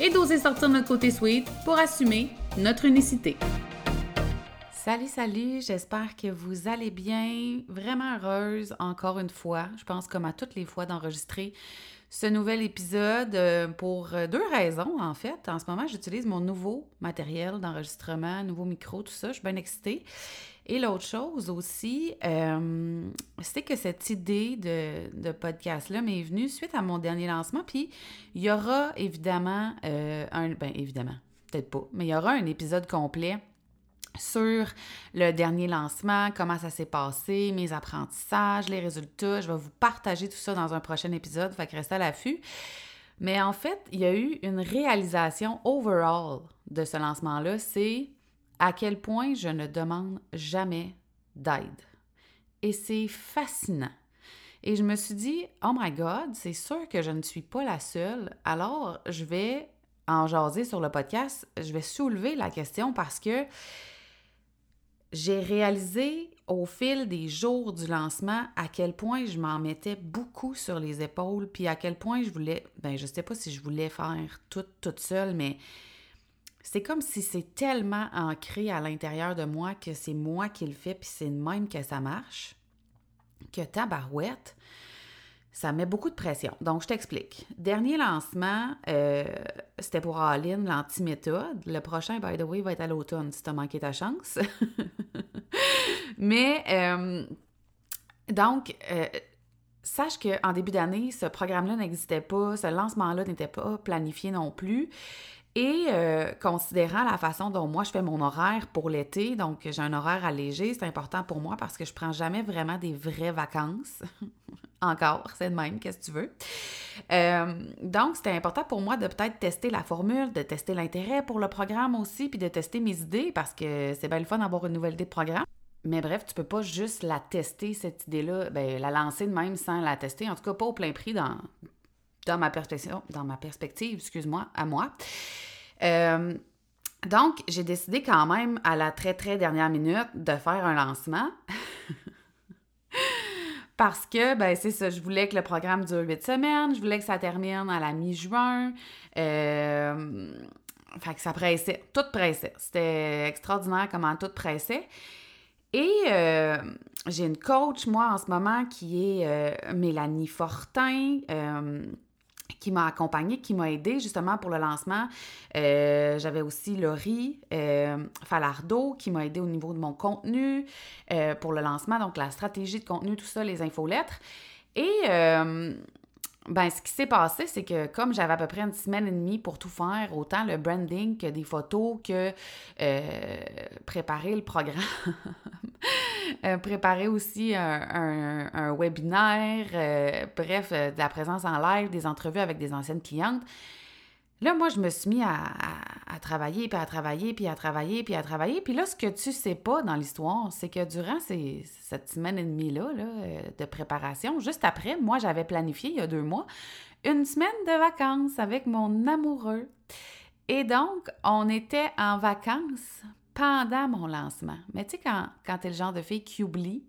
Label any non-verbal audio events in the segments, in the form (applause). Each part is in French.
et d'oser sortir notre côté sweet pour assumer notre unicité. Salut, salut, j'espère que vous allez bien. Vraiment heureuse encore une fois, je pense comme à toutes les fois d'enregistrer ce nouvel épisode euh, pour euh, deux raisons en fait. En ce moment, j'utilise mon nouveau matériel d'enregistrement, nouveau micro, tout ça, je suis bien excitée. Et l'autre chose aussi, euh, c'est que cette idée de, podcast-là m'est venue suite à mon dernier lancement. Puis il y aura évidemment un. Ben évidemment, peut-être pas, mais il y aura un épisode complet sur le dernier lancement, comment ça s'est passé, mes apprentissages, les résultats. Je vais vous partager tout ça dans un prochain épisode, fait que restez à l'affût. Mais en fait, il y a eu une réalisation overall de ce lancement-là, c'est à quel point je ne demande jamais d'aide. Et c'est fascinant. Et je me suis dit, oh my God, c'est sûr que je ne suis pas la seule. Alors, je vais en jaser sur le podcast, je vais soulever la question parce que j'ai réalisé au fil des jours du lancement à quel point je m'en mettais beaucoup sur les épaules, puis à quel point je voulais, ben je sais pas si je voulais faire tout toute seule, mais c'est comme si c'est tellement ancré à l'intérieur de moi que c'est moi qui le fais, puis c'est même que ça marche, que tabarouette, ça met beaucoup de pression. Donc, je t'explique. Dernier lancement, euh, c'était pour Aline, l'anti-méthode. Le prochain, by the way, va être à l'automne, si tu as manqué ta chance. (laughs) Mais, euh, donc, euh, sache qu'en début d'année, ce programme-là n'existait pas, ce lancement-là n'était pas planifié non plus. Et euh, considérant la façon dont moi je fais mon horaire pour l'été, donc j'ai un horaire allégé, c'est important pour moi parce que je prends jamais vraiment des vraies vacances. (laughs) Encore, c'est de même, qu'est-ce que tu veux? Euh, donc, c'était important pour moi de peut-être tester la formule, de tester l'intérêt pour le programme aussi, puis de tester mes idées parce que c'est bien le fun d'avoir une nouvelle idée de programme. Mais bref, tu peux pas juste la tester, cette idée-là, ben, la lancer de même sans la tester, en tout cas pas au plein prix dans, dans ma perspective, dans ma perspective, excuse-moi, à moi. Euh, donc, j'ai décidé quand même à la très, très dernière minute de faire un lancement. (laughs) Parce que, ben, c'est ça, je voulais que le programme dure huit semaines, je voulais que ça termine à la mi-juin. Euh, fait que ça pressait, tout pressait. C'était extraordinaire comment tout pressait. Et euh, j'ai une coach, moi, en ce moment, qui est Mélanie Fortin qui m'a accompagnée, qui m'a aidée justement pour le lancement. Euh, j'avais aussi Laurie euh, Falardeau qui m'a aidée au niveau de mon contenu euh, pour le lancement, donc la stratégie de contenu, tout ça, les infolettres. Et ben, ce qui s'est passé, c'est que comme j'avais à peu près une semaine et demie pour tout faire, autant le branding que des photos, que euh, préparer le programme, euh, préparer aussi un, webinaire, euh, bref, de la présence en live, des entrevues avec des anciennes clientes, Là, moi, je me suis mis à, travailler, puis à travailler, puis à travailler, puis à travailler. Puis là, ce que tu sais pas dans l'histoire, c'est que durant ces, cette semaine et demie-là euh, de préparation, juste après, moi, j'avais planifié, il y a deux mois, une semaine de vacances avec mon amoureux. Et donc, on était en vacances pendant mon lancement. Mais tu sais, quand, quand tu es le genre de fille qui oublie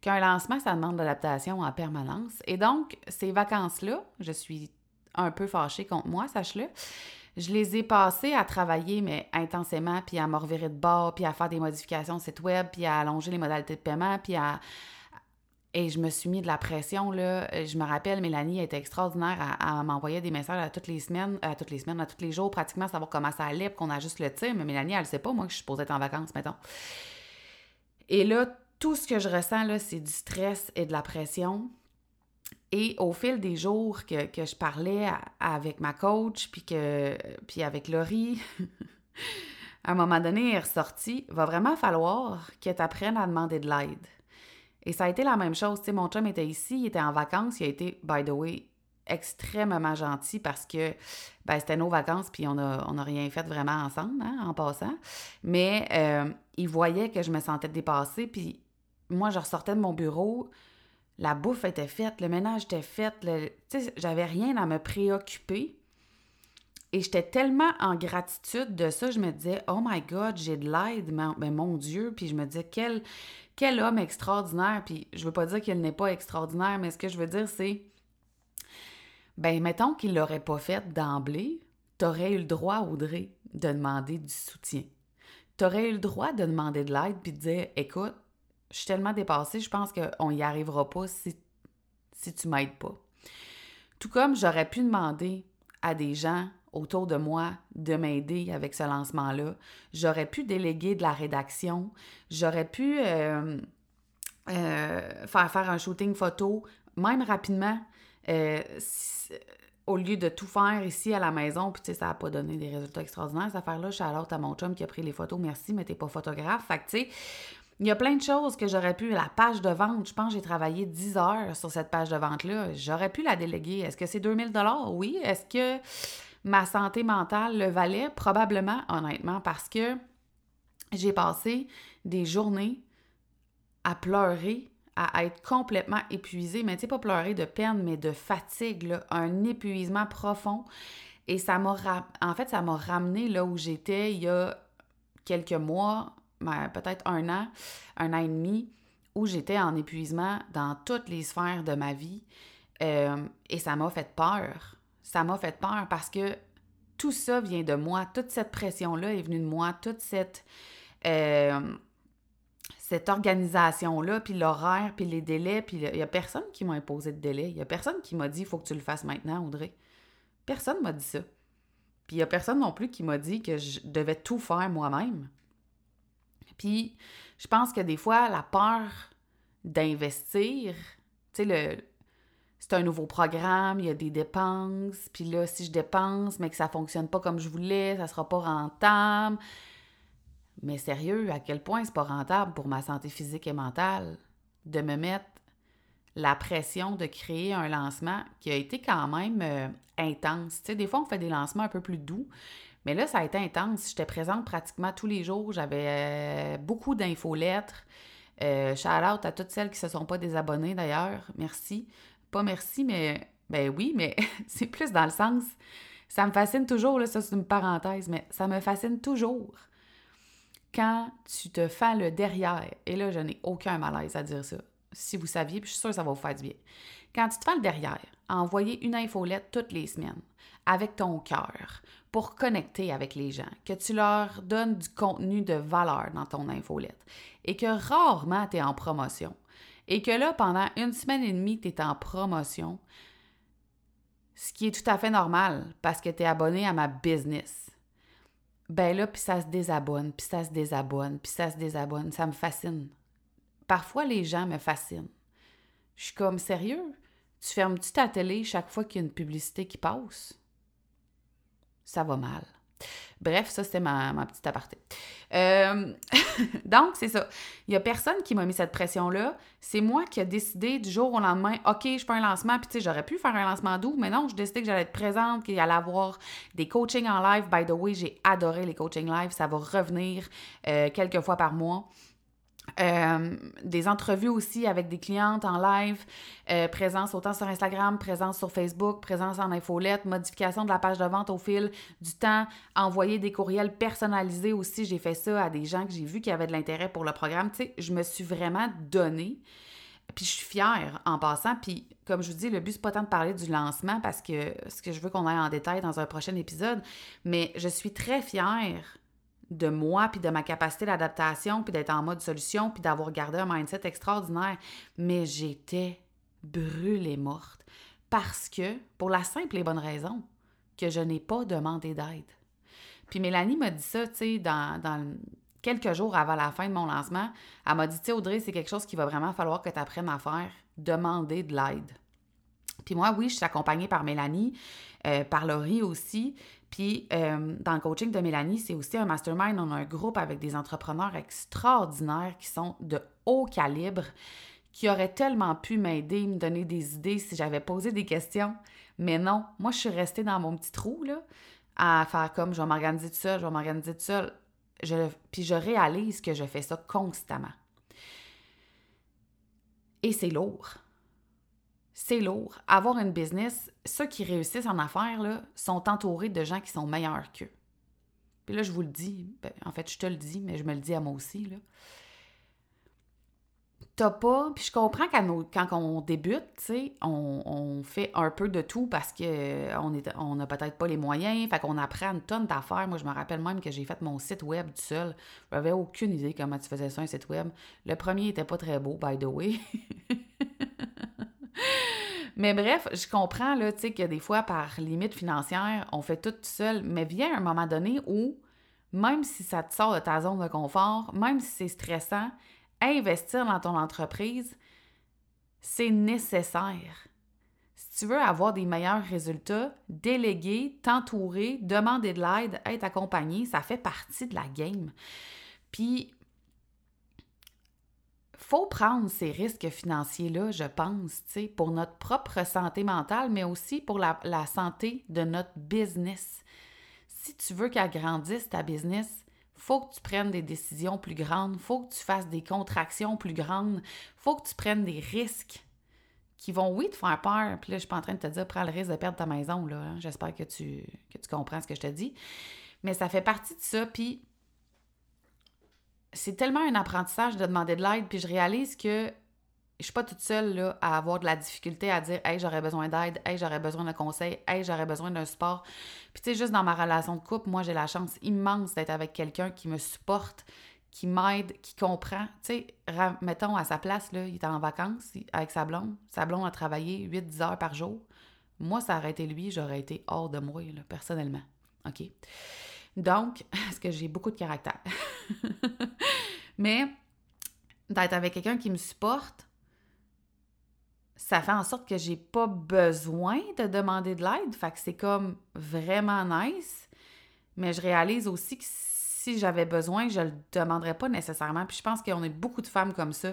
qu'un lancement, ça demande de l'adaptation en permanence. Et donc, ces vacances-là, je suis un peu fâchée contre moi, sache-le. Je les ai passés à travailler, mais intensément, puis à me de bord, puis à faire des modifications de site web, puis à allonger les modalités de paiement, puis à... Et je me suis mis de la pression, là. Je me rappelle, Mélanie était extraordinaire à, m'envoyer des messages à toutes les semaines, à toutes les semaines, à tous les jours, pratiquement, savoir comment ça allait, qu'on ajuste le tir. Mais Mélanie, elle ne sait pas, moi, que je suis supposée être en vacances, mettons. Et là, tout ce que je ressens, là, c'est du stress et de la pression. Et au fil des jours que, je parlais avec ma coach, puis, que, puis avec Laurie, (laughs) à un moment donné, elle est ressortie, va vraiment falloir que tu apprennes à demander de l'aide. Et ça a été la même chose. Sais, mon chum était ici, il était en vacances, il a été, by the way, extrêmement gentil parce que ben, c'était nos vacances puis on n'a on a rien fait vraiment ensemble hein, en passant. Mais euh, il voyait que je me sentais dépassée puis moi, je ressortais de mon bureau, la bouffe était faite, le ménage était fait, j'avais rien à me préoccuper. Et j'étais tellement en gratitude de ça, je me disais, oh my God, j'ai de l'aide, mais, ben, mon Dieu. Puis je me disais, quel, quel homme extraordinaire. Puis je veux pas dire qu'il n'est pas extraordinaire, mais ce que je veux dire, c'est, ben, mettons qu'il l'aurait pas fait d'emblée, t'aurais eu le droit, Audrey, de demander du soutien. T'aurais eu le droit de demander de l'aide puis de dire, écoute, je suis tellement dépassée, je pense qu'on n'y arrivera pas si, si tu m'aides pas. Tout comme j'aurais pu demander à des gens autour de moi de m'aider avec ce lancement-là. J'aurais pu déléguer de la rédaction. J'aurais pu euh, euh, faire faire un shooting photo, même rapidement, euh, au lieu de tout faire ici à la maison. Puis, tu sais, ça n'a pas donné des résultats extraordinaires, cette affaire-là. Suis à mon chum qui a pris les photos. Merci, mais t'es pas photographe. Fait que, tu sais, il y a plein de choses que j'aurais pu. La page de vente, je pense que j'ai travaillé 10 heures sur cette page de vente-là. J'aurais pu la déléguer. Est-ce que c'est 2000 Oui. Est-ce que ma santé mentale le valait? Probablement, honnêtement, parce que j'ai passé des journées à pleurer, à être complètement épuisée. Mais tu sais, pas pleurer de peine, mais de fatigue, un épuisement profond. Et ça m'a... En fait, ça m'a ramené là où j'étais il y a quelques mois peut-être un an, un an et demi, où j'étais en épuisement dans toutes les sphères de ma vie. Euh, et ça m'a fait peur. Ça m'a fait peur parce que tout ça vient de moi. Toute cette pression-là est venue de moi. Toute cette, euh, cette organisation-là, puis l'horaire, puis les délais. Puis il n'y a personne qui m'a imposé de délai. Il n'y a personne qui m'a dit il faut que tu le fasses maintenant, Audrey. Personne m'a dit ça. Puis il n'y a personne non plus qui m'a dit que je devais tout faire moi-même. Puis je pense que des fois, la peur d'investir, tu sais, le, c'est un nouveau programme, il y a des dépenses, puis là, si je dépense, mais que ça fonctionne pas comme je voulais, ça sera pas rentable. Mais sérieux, à quel point c'est pas rentable pour ma santé physique et mentale de me mettre la pression de créer un lancement qui a été quand même euh, intense. Tu sais, des fois, on fait des lancements un peu plus doux, mais là, ça a été intense. J'étais présente pratiquement tous les jours. J'avais euh, beaucoup d'infolettres. Euh, shout out à toutes celles qui ne se sont pas désabonnées d'ailleurs. Merci. Pas merci, mais ben oui, mais (laughs) c'est plus dans le sens. Ça me fascine toujours, là, ça c'est une parenthèse, mais ça me fascine toujours quand tu te fais le derrière. Et là, je n'ai aucun malaise à dire ça. Si vous saviez, puis je suis sûre que ça va vous faire du bien. Quand tu te fais le derrière, envoyer une infolette toutes les semaines avec ton cœur pour connecter avec les gens, que tu leur donnes du contenu de valeur dans ton infolette et que rarement tu es en promotion et que là, pendant une semaine et demie, tu es en promotion, ce qui est tout à fait normal parce que tu es abonné à ma business. Ben là, puis ça se désabonne, puis ça se désabonne, puis ça se désabonne. Ça me fascine. Parfois, les gens me fascinent. Je suis comme sérieux? Tu fermes-tu ta télé chaque fois qu'il y a une publicité qui passe? Ça va mal. Bref, ça, c'était ma, petite aparté. Euh, (laughs) donc, c'est ça. Il n'y a personne qui m'a mis cette pression-là. C'est moi qui ai décidé du jour au lendemain, OK, je fais un lancement, puis tu sais, j'aurais pu faire un lancement doux, mais non, je décidé que j'allais être présente, qu'il allait avoir des coachings en live. By the way, j'ai adoré les coachings live. Ça va revenir euh, quelques fois par mois. Euh, des entrevues aussi avec des clientes en live, euh, présence autant sur Instagram, présence sur Facebook, présence en infolette, modification de la page de vente au fil du temps, envoyer des courriels personnalisés aussi. J'ai fait ça à des gens que j'ai vu qui avaient de l'intérêt pour le programme. Tu sais, je me suis vraiment donnée. Puis je suis fière en passant. Puis comme je vous dis, le but, c'est pas tant de parler du lancement parce que ce que je veux qu'on aille en détail dans un prochain épisode, mais je suis très fière de moi, puis de ma capacité d'adaptation, puis d'être en mode solution, puis d'avoir gardé un mindset extraordinaire. Mais j'étais brûlée morte parce que, pour la simple et bonne raison, que je n'ai pas demandé d'aide. Puis Mélanie m'a dit ça, tu sais, dans, quelques jours avant la fin de mon lancement. Elle m'a dit, tu sais, Audrey, c'est quelque chose qu'il va vraiment falloir que tu apprennes à faire, demander de l'aide. Puis moi, oui, je suis accompagnée par Mélanie, euh, par Laurie aussi. Puis euh, dans le coaching de Mélanie, c'est aussi un mastermind. On a un groupe avec des entrepreneurs extraordinaires qui sont de haut calibre, qui auraient tellement pu m'aider, me donner des idées si j'avais posé des questions. Mais non, moi, je suis restée dans mon petit trou, là, à faire comme je vais m'organiser tout seul, je vais m'organiser tout seul. Puis je réalise que je fais ça constamment. Et c'est lourd. C'est lourd. Avoir une business, ceux qui réussissent en affaires là, sont entourés de gens qui sont meilleurs qu'eux. Puis là, je vous le dis, ben, en fait, je te le dis, mais je me le dis à moi aussi. T'as pas. Puis je comprends quand on débute, sais, on, fait un peu de tout parce qu'on on n'a peut-être pas les moyens. Fait qu'on apprend une tonne d'affaires. Moi, je me rappelle même que j'ai fait mon site web tout seul. J'avais aucune idée comment tu faisais ça, un site web. Le premier était pas très beau, by the way. (laughs) Mais bref, je comprends, là, tu que des fois, par limite financière, on fait tout seul. Mais vient un moment donné où, même si ça te sort de ta zone de confort, même si c'est stressant, investir dans ton entreprise, c'est nécessaire. Si tu veux avoir des meilleurs résultats, déléguer, t'entourer, demander de l'aide, être accompagné, ça fait partie de la game. Puis, faut prendre ces risques financiers-là, je pense, pour notre propre santé mentale, mais aussi pour la, santé de notre business. Si tu veux qu'elle grandisse, ta business, faut que tu prennes des décisions plus grandes, faut que tu fasses des contractions plus grandes, faut que tu prennes des risques qui vont, oui, te faire peur. Puis là, je suis pas en train de te dire, prends le risque de perdre ta maison, là. Hein. J'espère que tu, que tu comprends ce que je te dis. Mais ça fait partie de ça. Puis c'est tellement un apprentissage de demander de l'aide. Puis je réalise que je suis pas toute seule à avoir de la difficulté à dire Hey, j'aurais besoin d'aide, hey, j'aurais besoin d'un conseil, hey, j'aurais besoin d'un support. Puis tu sais, juste dans ma relation de couple, moi j'ai la chance immense d'être avec quelqu'un qui me supporte, qui m'aide, qui comprend. Tu sais, mettons à sa place, là, il était en vacances avec sa blonde. Sa blonde a travaillé 8-10 heures par jour. Moi, ça aurait été lui, j'aurais été hors de moi, là, personnellement. OK? Donc, (laughs) parce que j'ai beaucoup de caractère. (laughs) Mais d'être avec quelqu'un qui me supporte, ça fait en sorte que j'ai pas besoin de demander de l'aide. Fait que c'est comme vraiment nice. Mais je réalise aussi que si j'avais besoin, je le demanderais pas nécessairement. Puis je pense qu'on est beaucoup de femmes comme ça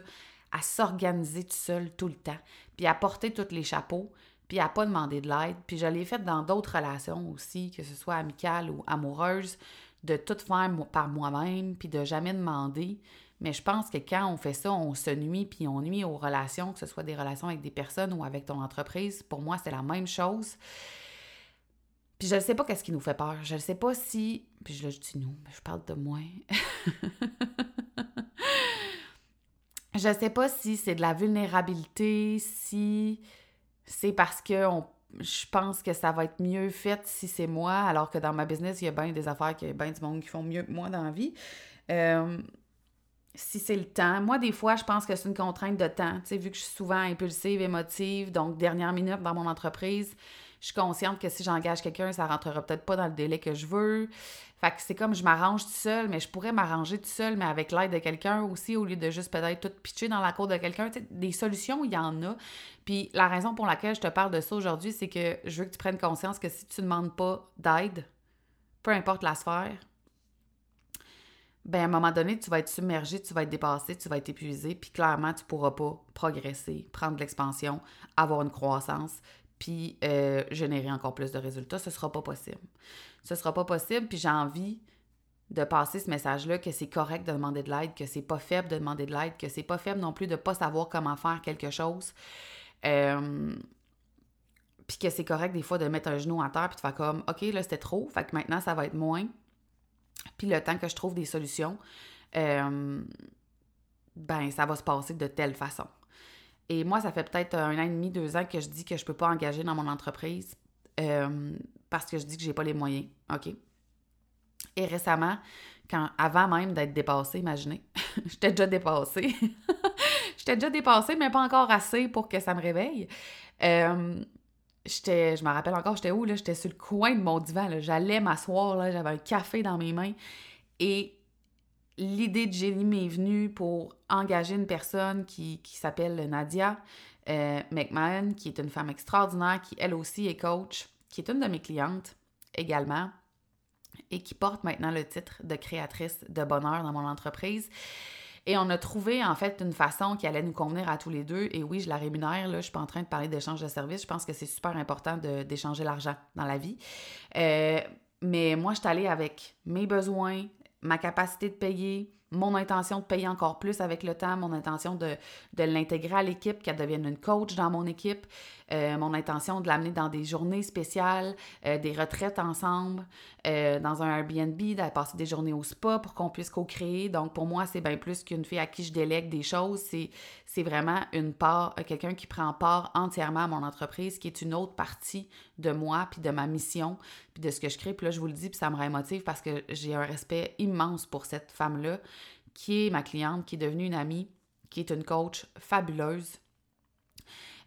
à s'organiser tout seul tout le temps, puis à porter tous les chapeaux, puis à pas demander de l'aide. Puis je l'ai fait dans d'autres relations aussi, que ce soit amicales ou amoureuses, de tout faire par moi-même, puis de jamais demander. Mais je pense que quand on fait ça, on se nuit, puis on nuit aux relations, que ce soit des relations avec des personnes ou avec ton entreprise. Pour moi, c'est la même chose. Puis je ne sais pas qu'est-ce qui nous fait peur. Je ne sais pas si... Puis je, je dis nous, mais je parle de moi. (laughs) je ne sais pas si c'est de la vulnérabilité, si c'est parce que je pense que ça va être mieux fait si c'est moi, alors que dans ma business, il y a bien des affaires, qu'il y a bien du monde qui font mieux que moi dans la vie. Euh, si c'est le temps. Moi, des fois, je pense que c'est une contrainte de temps. Tu sais, vu que je suis souvent impulsive, émotive, donc dernière minute dans mon entreprise, je suis consciente que si j'engage quelqu'un, ça rentrera peut-être pas dans le délai que je veux. Fait que c'est comme je m'arrange tout seul, mais je pourrais m'arranger tout seul, mais avec l'aide de quelqu'un aussi, au lieu de juste peut-être tout pitcher dans la cour de quelqu'un. Des solutions, il y en a. Puis la raison pour laquelle je te parle de ça aujourd'hui, c'est que je veux que tu prennes conscience que si tu ne demandes pas d'aide, peu importe la sphère, ben à un moment donné, tu vas être submergé, tu vas être dépassé, tu vas être épuisé, puis clairement, tu ne pourras pas progresser, prendre de l'expansion, avoir une croissance, puis euh, générer encore plus de résultats. Ce ne sera pas possible. Ce ne sera pas possible, puis j'ai envie de passer ce message-là que c'est correct de demander de l'aide, que c'est pas faible de demander de l'aide, que c'est pas faible non plus de pas savoir comment faire quelque chose. Euh, puis que c'est correct des fois de mettre un genou à terre puis de faire comme OK, là c'était trop, fait que maintenant ça va être moins. Puis le temps que je trouve des solutions, euh, ben ça va se passer de telle façon. Et moi, ça fait peut-être un an et demi, deux ans que je dis que je ne peux pas engager dans mon entreprise euh, parce que je dis que j'ai pas les moyens. OK? Et récemment, quand, avant même d'être dépassée, imaginez, (laughs) j'étais déjà dépassée. (laughs) j'étais déjà dépassée, mais pas encore assez pour que ça me réveille. Euh, je me rappelle encore, j'étais où, là? J'étais sur le coin de mon divan, J'allais m'asseoir, là. J'avais un café dans mes mains. Et l'idée de génie m'est venue pour engager une personne qui, s'appelle Nadia euh, McMahon, qui est une femme extraordinaire, qui elle aussi est coach, qui est une de mes clientes également et qui porte maintenant le titre de créatrice de bonheur dans mon entreprise. Et on a trouvé en fait une façon qui allait nous convenir à tous les deux. Et oui, je la rémunère, là, je suis pas en train de parler d'échange de services. Je pense que c'est super important d'échanger l'argent dans la vie. Euh, mais moi, je suis allée avec mes besoins, ma capacité de payer, mon intention de payer encore plus avec le temps, mon intention de, l'intégrer à l'équipe, qu'elle devienne une coach dans mon équipe, euh, mon intention de l'amener dans des journées spéciales, euh, des retraites ensemble, euh, dans un Airbnb, d'aller passer des journées au spa pour qu'on puisse co-créer. Donc, pour moi, c'est bien plus qu'une fille à qui je délègue des choses. C'est, vraiment une part, quelqu'un qui prend part entièrement à mon entreprise, qui est une autre partie de moi, puis de ma mission, puis de ce que je crée. Puis là, je vous le dis, puis ça me rend émotive parce que j'ai un respect immense pour cette femme-là, qui est ma cliente, qui est devenue une amie, qui est une coach fabuleuse.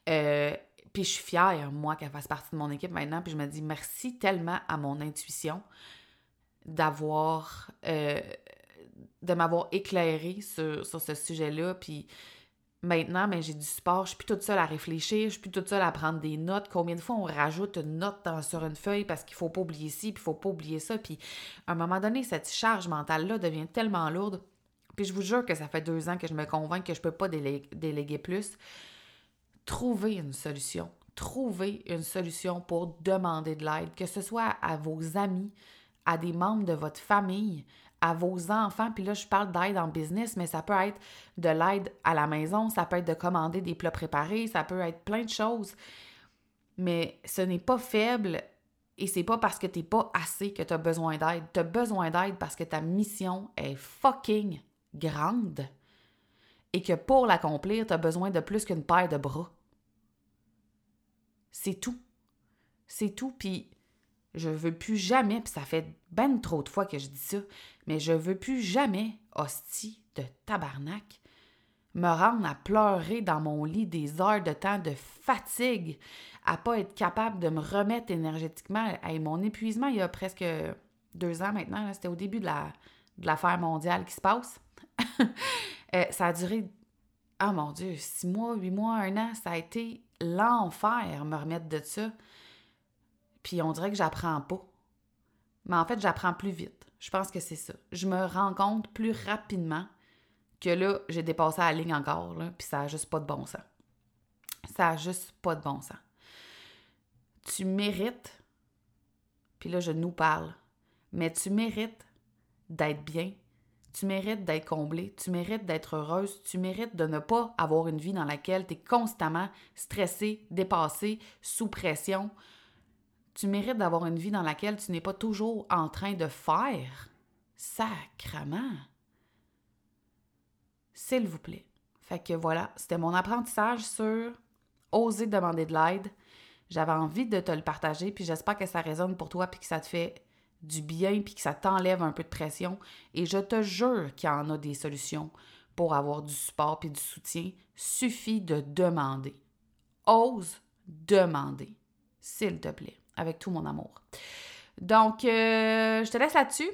Euh, puis je suis fière, moi, qu'elle fasse partie de mon équipe maintenant. Puis je me dis merci tellement à mon intuition d'avoir. Euh, de m'avoir éclairé sur, ce sujet-là. Puis maintenant, mais ben, j'ai du support. Je suis plus toute seule à réfléchir. Je suis plus toute seule à prendre des notes. Combien de fois on rajoute une note sur une feuille parce qu'il faut pas oublier ci, puis il faut pas oublier ça. Puis à un moment donné, cette charge mentale-là devient tellement lourde. Puis je vous jure que ça fait deux ans que je me convainc que je peux pas déléguer plus trouver une solution. Trouver une solution pour demander de l'aide, que ce soit à vos amis, à des membres de votre famille, à vos enfants. Puis là, je parle d'aide en business, mais ça peut être de l'aide à la maison, ça peut être de commander des plats préparés, ça peut être plein de choses. Mais ce n'est pas faible et c'est pas parce que tu n'es pas assez que tu as besoin d'aide. Tu as besoin d'aide parce que ta mission est fucking grande et que pour l'accomplir, tu as besoin de plus qu'une paire de bras. C'est tout. C'est tout. Puis je veux plus jamais, puis ça fait ben trop de fois que je dis ça, mais je veux plus jamais, hostie de tabarnak, me rendre à pleurer dans mon lit des heures de temps de fatigue, à pas être capable de me remettre énergétiquement. et mon épuisement, il y a presque deux ans maintenant, c'était au début de l'affaire la, mondiale qui se passe. (laughs) Euh, ça a duré, oh mon Dieu, six mois, huit mois, un an, ça a été l'enfer me remettre de ça. Puis on dirait que j'apprends pas. Mais en fait, j'apprends plus vite. Je pense que c'est ça. Je me rends compte plus rapidement que là, j'ai dépassé la ligne encore, là, puis ça n'a juste pas de bon sens. Ça n'a juste pas de bon sens. Tu mérites, puis là, je nous parle, mais tu mérites d'être bien, tu mérites d'être comblée, tu mérites d'être heureuse, tu mérites de ne pas avoir une vie dans laquelle tu es constamment stressée, dépassée, sous pression. Tu mérites d'avoir une vie dans laquelle tu n'es pas toujours en train de faire? Sacrement. S'il vous plaît. Fait que voilà, c'était mon apprentissage sur oser demander de l'aide. J'avais envie de te le partager, puis j'espère que ça résonne pour toi, puis que ça te fait du bien puis que ça t'enlève un peu de pression. Et je te jure qu'il y en a des solutions pour avoir du support puis du soutien. Suffit de demander. Ose demander, s'il te plaît, avec tout mon amour. Donc, euh, je te laisse là-dessus.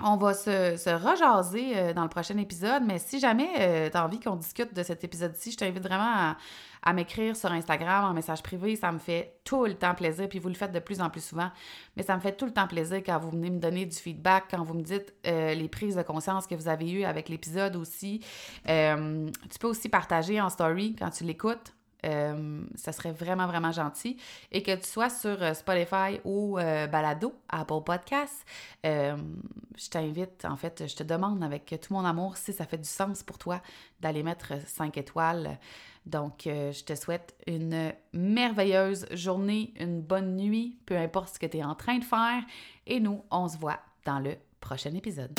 On va se, se rejaser euh, dans le prochain épisode, mais si jamais euh, tu as envie qu'on discute de cet épisode-ci, je t'invite vraiment à, m'écrire sur Instagram en message privé. Ça me fait tout le temps plaisir, puis vous le faites de plus en plus souvent, mais ça me fait tout le temps plaisir quand vous venez me donner du feedback, quand vous me dites les prises de conscience que vous avez eues avec l'épisode aussi. tu peux aussi partager en story quand tu l'écoutes. Euh, ça serait vraiment, vraiment gentil. Et que tu sois sur euh, Spotify ou euh, Balado, Apple Podcast, je t'invite, en fait, je te demande avec tout mon amour si ça fait du sens pour toi d'aller mettre 5 étoiles. Donc, je te souhaite une merveilleuse journée, une bonne nuit, peu importe ce que tu es en train de faire. Et nous, on se voit dans le prochain épisode.